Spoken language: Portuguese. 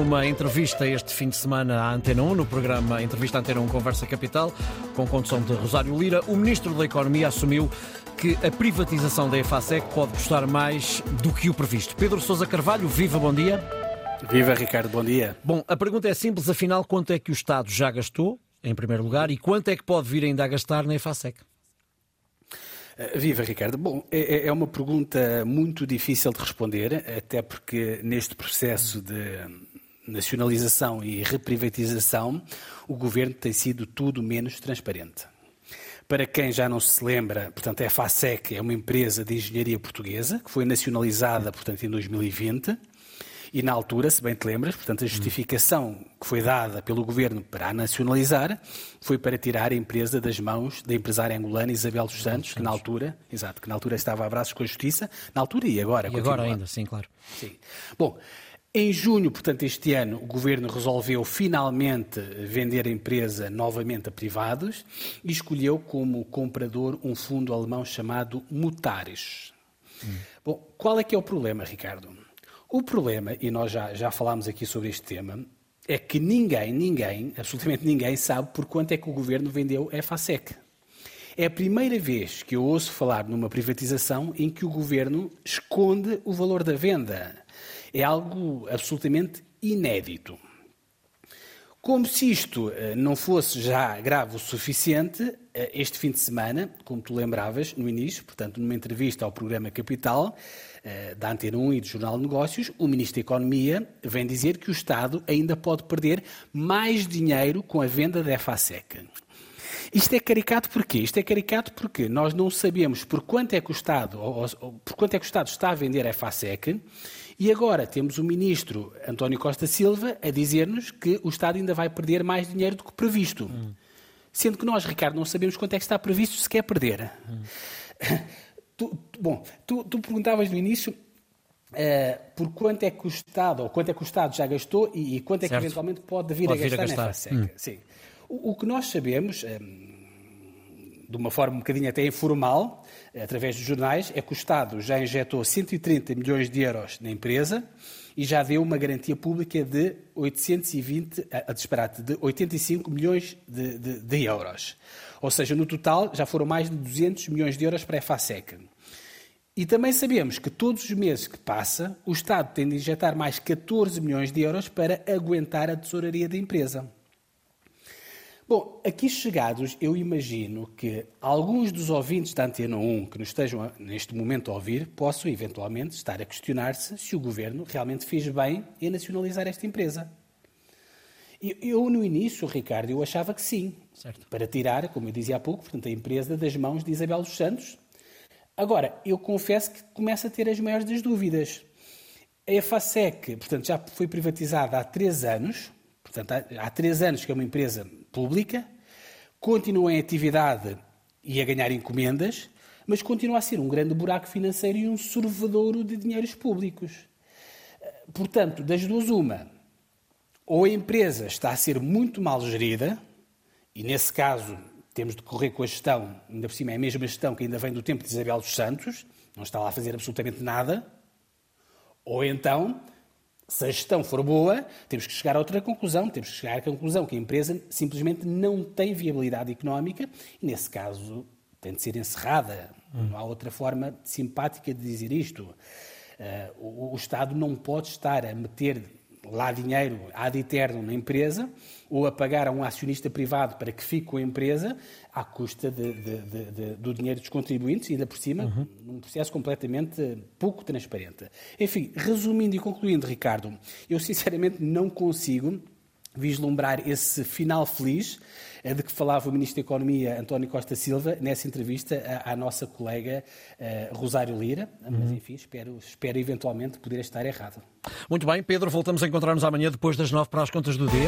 Uma entrevista este fim de semana à Antena 1, no programa Entrevista Antena 1 Conversa Capital, com condução de Rosário Lira, o Ministro da Economia assumiu que a privatização da EFASEC pode custar mais do que o previsto. Pedro Sousa Carvalho, viva, bom dia. Viva, Ricardo, bom dia. Bom, a pergunta é simples, afinal, quanto é que o Estado já gastou, em primeiro lugar, e quanto é que pode vir ainda a gastar na EFASEC? Eh, viva, Ricardo. Bom, é, é, é uma pergunta muito difícil de responder, até porque neste processo de nacionalização e reprivatização, o governo tem sido tudo menos transparente. Para quem já não se lembra, portanto, a FASEC é uma empresa de engenharia portuguesa que foi nacionalizada, portanto, em 2020. E na altura, se bem te lembras, portanto, a justificação que foi dada pelo governo para a nacionalizar foi para tirar a empresa das mãos da empresária angolana Isabel dos Santos, que na altura, exato, que na altura estava a braços com a justiça, na altura e agora. E agora ainda, sim, claro. Sim. Bom, em junho, portanto, este ano, o governo resolveu finalmente vender a empresa novamente a privados e escolheu como comprador um fundo alemão chamado Mutares. Hum. Bom, qual é que é o problema, Ricardo? O problema, e nós já, já falámos aqui sobre este tema, é que ninguém, ninguém, absolutamente ninguém, sabe por quanto é que o governo vendeu a FASEC. É a primeira vez que eu ouço falar numa privatização em que o governo esconde o valor da venda é algo absolutamente inédito. Como se isto eh, não fosse já grave o suficiente, eh, este fim de semana, como tu lembravas no início, portanto, numa entrevista ao programa Capital, eh, da Antena 1 e do Jornal de Negócios, o Ministro da Economia vem dizer que o Estado ainda pode perder mais dinheiro com a venda da FASEC. Isto é caricato porquê? Isto é caricato porque nós não sabemos por quanto é que o Estado, ou, ou, por quanto é que o Estado está a vender a FASEC e agora temos o ministro António Costa Silva a dizer-nos que o Estado ainda vai perder mais dinheiro do que previsto. Hum. Sendo que nós, Ricardo, não sabemos quanto é que está previsto se quer perder. Hum. Tu, bom, tu, tu, perguntavas no início uh, por quanto é que o Estado, ou quanto é que o Estado já gastou e, e quanto é que eventualmente pode vir, pode a, gastar vir a gastar na Hum. Sim. O, o, que nós sabemos, um, eh, de uma forma um bocadinho até informal, através dos jornais, é que o Estado já injetou 130 milhões de euros na empresa e já deu uma garantia pública de 820, a disparate, de 85 milhões de, de, de, euros. Ou seja, no total já foram mais de 200 milhões de euros para a FASEC. E também sabemos que todos os meses que passa, o Estado tem de injetar mais 14 milhões de euros para aguentar a tesouraria da empresa. Bom, aqui chegados, eu imagino que alguns dos ouvintes da Antena 1 que nos estejam neste momento a ouvir possam eventualmente estar a questionar-se se o governo realmente fez bem em nacionalizar esta empresa. Eu, no início, Ricardo, eu achava que sim, certo. para tirar, como eu dizia há pouco, portanto, a empresa das mãos de Isabel dos Santos. Agora, eu confesso que começo a ter as maiores das dúvidas. A EFASEC, portanto, já foi privatizada há três anos, portanto, há, três anos que é uma empresa pública, continua em atividade e a ganhar encomendas, mas continua a ser um grande buraco financeiro e um sorvedouro de dinheiros públicos. Portanto, das duas, uma, ou a empresa está a ser muito mal gerida, e nesse caso temos de correr com a gestão, ainda por cima é a mesma gestão que ainda vem do tempo de Isabel dos Santos, não está lá a fazer absolutamente nada, ou então se a gestão for boa, temos que chegar a outra conclusão. Temos que chegar à conclusão que a empresa simplesmente não tem viabilidade económica e, nesse caso, tem de ser encerrada. Hum. Não há outra forma simpática de dizer isto. Uh, o, o Estado não pode estar a meter lá dinheiro ad eterno na empresa ou a pagar a um acionista privado para que fique com a empresa à custa de, de, de, do dinheiro dos contribuintes, ainda por cima, uhum. num processo completamente pouco transparente. Enfim, resumindo e concluindo, Ricardo, eu sinceramente não consigo vislumbrar esse final feliz eh, de que falava o Ministro da Economia, António Costa Silva, nessa entrevista à, à nossa colega uh, Rosário Lira. Mas, uhum. enfim, espero, espero eventualmente poder estar errado. Muito bem, Pedro, voltamos a encontrar-nos amanhã depois das nove para as contas do dia.